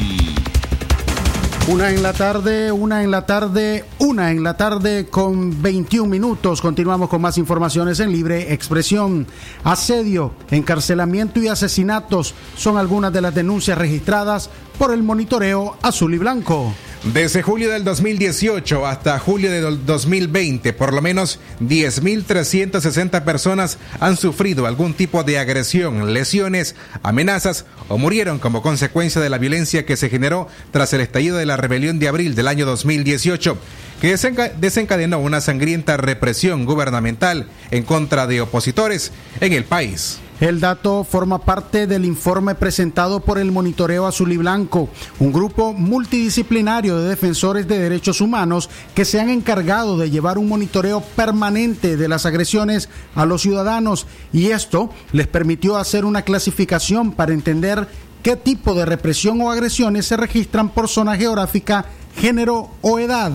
Una en la tarde, una en la tarde, una en la tarde con 21 minutos. Continuamos con más informaciones en libre expresión. Asedio, encarcelamiento y asesinatos son algunas de las denuncias registradas por el monitoreo azul y blanco. Desde julio del 2018 hasta julio del 2020, por lo menos 10.360 personas han sufrido algún tipo de agresión, lesiones, amenazas o murieron como consecuencia de la violencia que se generó tras el estallido de la rebelión de abril del año 2018 que desencadenó una sangrienta represión gubernamental en contra de opositores en el país. El dato forma parte del informe presentado por el Monitoreo Azul y Blanco, un grupo multidisciplinario de defensores de derechos humanos que se han encargado de llevar un monitoreo permanente de las agresiones a los ciudadanos y esto les permitió hacer una clasificación para entender qué tipo de represión o agresiones se registran por zona geográfica, género o edad.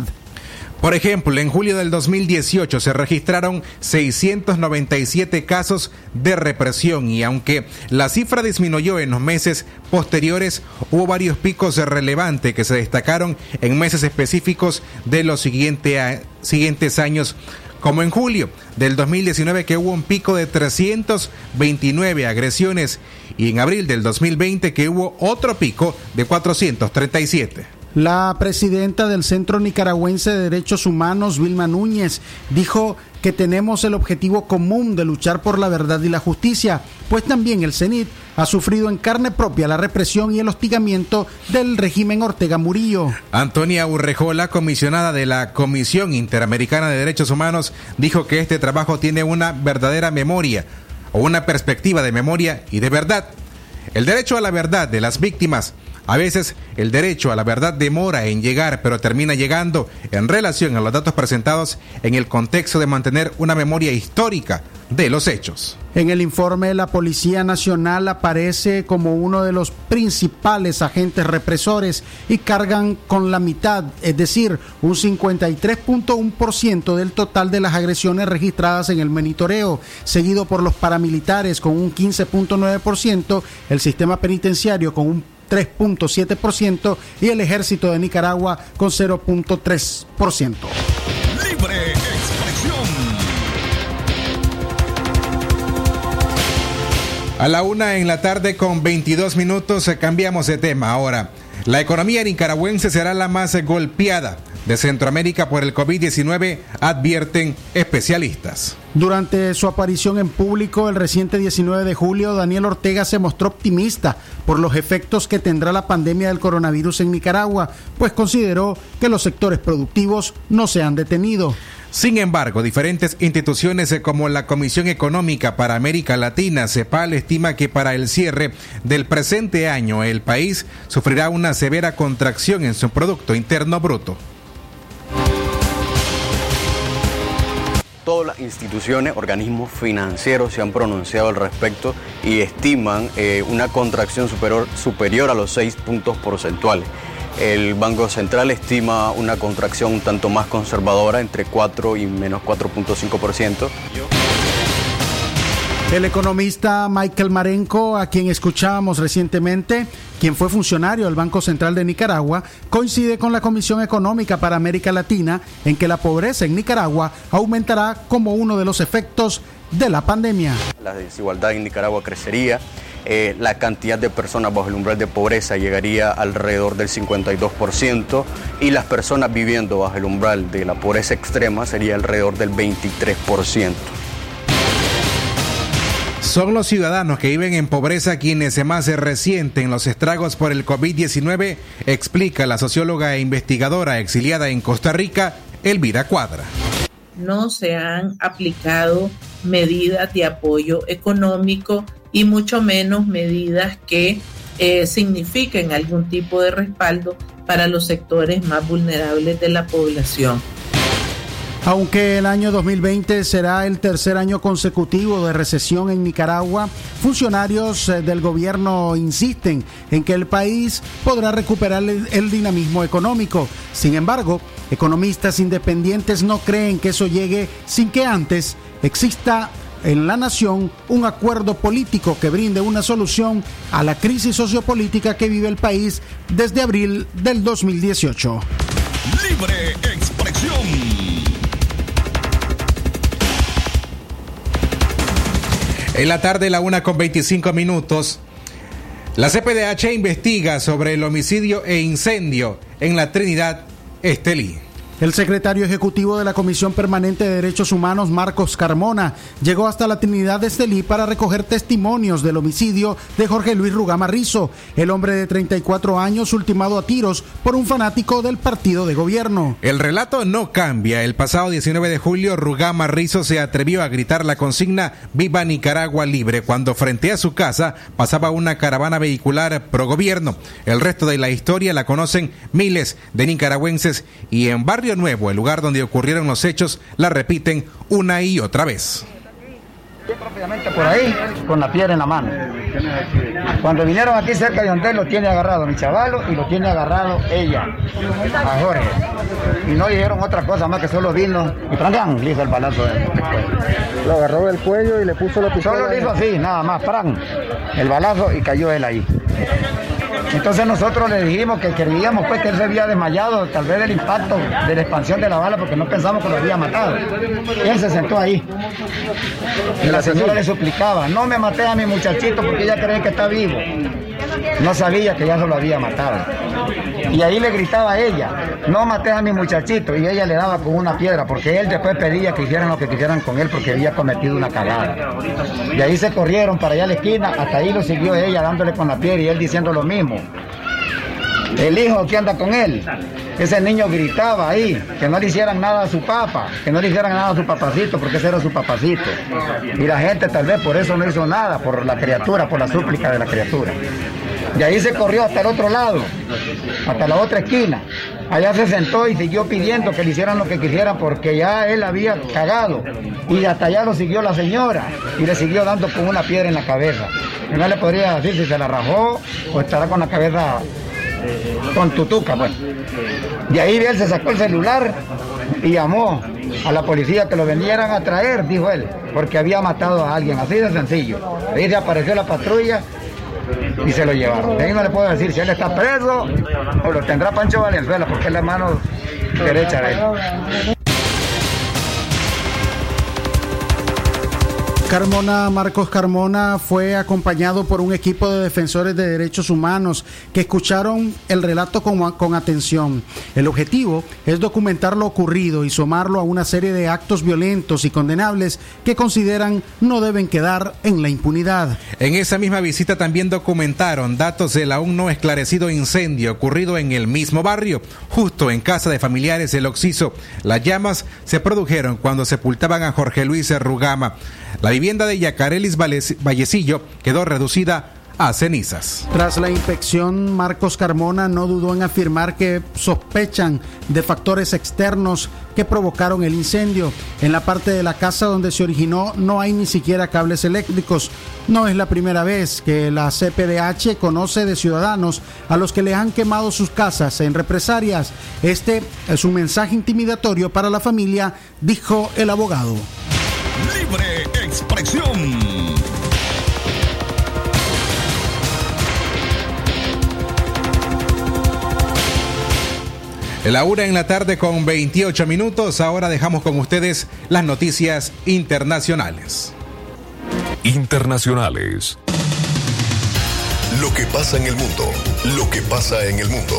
Por ejemplo, en julio del 2018 se registraron 697 casos de represión y aunque la cifra disminuyó en los meses posteriores, hubo varios picos relevantes que se destacaron en meses específicos de los siguiente siguientes años como en julio del 2019 que hubo un pico de 329 agresiones y en abril del 2020 que hubo otro pico de 437. La presidenta del Centro Nicaragüense de Derechos Humanos, Vilma Núñez, dijo que tenemos el objetivo común de luchar por la verdad y la justicia, pues también el CENIT ha sufrido en carne propia la represión y el hostigamiento del régimen Ortega Murillo. Antonia Urrejola, comisionada de la Comisión Interamericana de Derechos Humanos, dijo que este trabajo tiene una verdadera memoria o una perspectiva de memoria y de verdad. El derecho a la verdad de las víctimas a veces el derecho a la verdad demora en llegar, pero termina llegando en relación a los datos presentados en el contexto de mantener una memoria histórica de los hechos. En el informe, la Policía Nacional aparece como uno de los principales agentes represores y cargan con la mitad, es decir, un 53.1% del total de las agresiones registradas en el monitoreo, seguido por los paramilitares con un 15.9%, el sistema penitenciario con un 3.7% y el ejército de Nicaragua con 0.3%. Libre expresión. A la una en la tarde con 22 minutos eh, cambiamos de tema. Ahora, la economía nicaragüense será la más golpeada de Centroamérica por el COVID-19, advierten especialistas. Durante su aparición en público el reciente 19 de julio, Daniel Ortega se mostró optimista por los efectos que tendrá la pandemia del coronavirus en Nicaragua, pues consideró que los sectores productivos no se han detenido. Sin embargo, diferentes instituciones como la Comisión Económica para América Latina, CEPAL, estima que para el cierre del presente año el país sufrirá una severa contracción en su Producto Interno Bruto. Todas las instituciones, organismos financieros se han pronunciado al respecto y estiman eh, una contracción superior, superior a los 6 puntos porcentuales. El Banco Central estima una contracción un tanto más conservadora, entre 4 y menos 4.5%. El economista Michael Marenco, a quien escuchábamos recientemente, quien fue funcionario del Banco Central de Nicaragua, coincide con la Comisión Económica para América Latina en que la pobreza en Nicaragua aumentará como uno de los efectos de la pandemia. La desigualdad en Nicaragua crecería, eh, la cantidad de personas bajo el umbral de pobreza llegaría alrededor del 52% y las personas viviendo bajo el umbral de la pobreza extrema sería alrededor del 23%. Son los ciudadanos que viven en pobreza quienes más se resienten los estragos por el COVID-19, explica la socióloga e investigadora exiliada en Costa Rica, Elvira Cuadra. No se han aplicado medidas de apoyo económico y mucho menos medidas que eh, signifiquen algún tipo de respaldo para los sectores más vulnerables de la población. Aunque el año 2020 será el tercer año consecutivo de recesión en Nicaragua, funcionarios eh, del gobierno insisten en que el país podrá recuperar el dinamismo económico. Sin embargo, economistas independientes no creen que eso llegue sin que antes exista en la nación un acuerdo político que brinde una solución a la crisis sociopolítica que vive el país desde abril del 2018. Libre expresión. En la tarde, la una con 25 minutos, la CPDH investiga sobre el homicidio e incendio en la Trinidad Estelí. El secretario ejecutivo de la Comisión Permanente de Derechos Humanos, Marcos Carmona, llegó hasta la Trinidad de Estelí para recoger testimonios del homicidio de Jorge Luis Rugama Rizo, el hombre de 34 años ultimado a tiros por un fanático del partido de gobierno. El relato no cambia. El pasado 19 de julio, Rugama Rizo se atrevió a gritar la consigna Viva Nicaragua Libre cuando frente a su casa pasaba una caravana vehicular pro gobierno. El resto de la historia la conocen miles de nicaragüenses y en barrio Nuevo, el lugar donde ocurrieron los hechos, la repiten una y otra vez. Por ahí, con la piedra en la mano. Cuando vinieron aquí cerca de donde lo tiene agarrado mi chavalo y lo tiene agarrado ella, a Jorge. Y no dijeron otra cosa más que solo vino y pran, le hizo el balazo. Lo agarró del cuello y le puso la pistola. Solo le hizo así, nada más, pran, el balazo y cayó él ahí. Entonces nosotros le dijimos que creíamos pues que él se había desmayado, tal vez del impacto de la expansión de la bala, porque no pensamos que lo había matado. Él se sentó ahí. Y la señora le suplicaba, no me maté a mi muchachito porque ella cree que está vivo. No sabía que ya se lo había matado. Y ahí le gritaba a ella, no mates a mi muchachito. Y ella le daba con una piedra, porque él después pedía que hicieran lo que quisieran con él, porque había cometido una cagada. Y ahí se corrieron para allá a la esquina, hasta ahí lo siguió ella dándole con la piedra y él diciendo lo mismo. El hijo que anda con él, ese niño gritaba ahí, que no le hicieran nada a su papá, que no le hicieran nada a su papacito, porque ese era su papacito. Y la gente tal vez por eso no hizo nada, por la criatura, por la súplica de la criatura. Y ahí se corrió hasta el otro lado, hasta la otra esquina. Allá se sentó y siguió pidiendo que le hicieran lo que quisieran porque ya él había cagado. Y hasta allá lo siguió la señora y le siguió dando con una piedra en la cabeza. no le podría decir si se la rajó o estará con la cabeza con tutuca, pues. De ahí él se sacó el celular y llamó a la policía que lo vinieran a traer, dijo él, porque había matado a alguien, así de sencillo. Ahí se apareció la patrulla y se lo llevaron. De ahí no le puedo decir si él está preso o lo tendrá Pancho Valenzuela, porque es la mano derecha de él. Carmona, Marcos Carmona fue acompañado por un equipo de defensores de derechos humanos que escucharon el relato con, con, atención. El objetivo es documentar lo ocurrido y sumarlo a una serie de actos violentos y condenables que consideran no deben quedar en la impunidad. En esa misma visita también documentaron datos del aún no esclarecido incendio ocurrido en el mismo barrio, justo en casa de familiares del Oxiso. Las llamas se produjeron cuando sepultaban a Jorge Luis Rugama. La vivienda de Yacarelis Vallecillo quedó reducida a cenizas. Tras la inspección, Marcos Carmona no dudó en afirmar que sospechan de factores externos que provocaron el incendio. En la parte de la casa donde se originó no hay ni siquiera cables eléctricos. No es la primera vez que la CPDH conoce de ciudadanos a los que le han quemado sus casas en represalias. Este es un mensaje intimidatorio para la familia, dijo el abogado. Libre expresión. La una en la tarde con 28 minutos. Ahora dejamos con ustedes las noticias internacionales. Internacionales. Lo que pasa en el mundo. Lo que pasa en el mundo.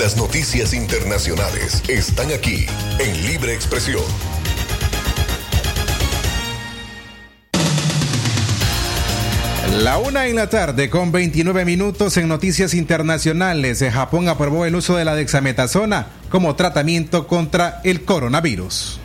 Las noticias internacionales están aquí en Libre Expresión. La una en la tarde con 29 minutos en noticias internacionales. Japón aprobó el uso de la dexametasona como tratamiento contra el coronavirus.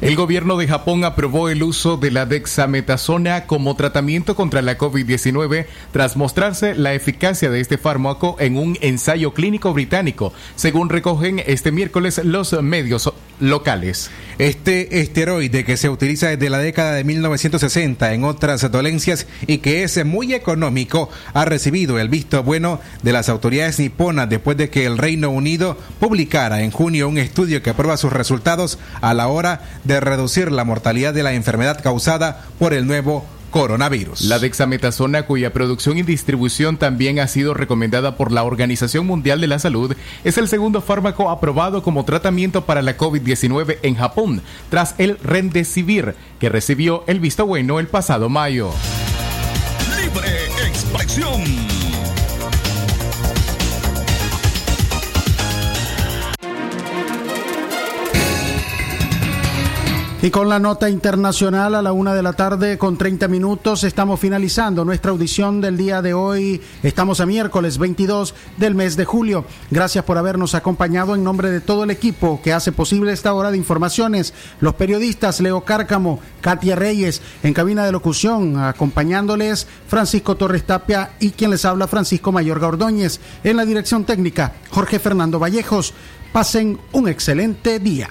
El gobierno de Japón aprobó el uso de la dexametasona como tratamiento contra la COVID-19 tras mostrarse la eficacia de este fármaco en un ensayo clínico británico, según recogen este miércoles los medios locales. Este esteroide que se utiliza desde la década de 1960 en otras dolencias y que es muy económico ha recibido el visto bueno de las autoridades niponas después de que el Reino Unido publicara en junio un estudio que aprueba sus resultados a la hora de reducir la mortalidad de la enfermedad causada por el nuevo coronavirus. La dexametasona, cuya producción y distribución también ha sido recomendada por la Organización Mundial de la Salud, es el segundo fármaco aprobado como tratamiento para la COVID-19 en Japón, tras el Remdesivir, que recibió el visto bueno el pasado mayo. Libre expresión. Y con la nota internacional a la una de la tarde con 30 minutos estamos finalizando nuestra audición del día de hoy. Estamos a miércoles 22 del mes de julio. Gracias por habernos acompañado en nombre de todo el equipo que hace posible esta hora de informaciones. Los periodistas Leo Cárcamo, Katia Reyes en cabina de locución, acompañándoles Francisco Torres Tapia y quien les habla Francisco Mayor Ordóñez. En la dirección técnica, Jorge Fernando Vallejos. Pasen un excelente día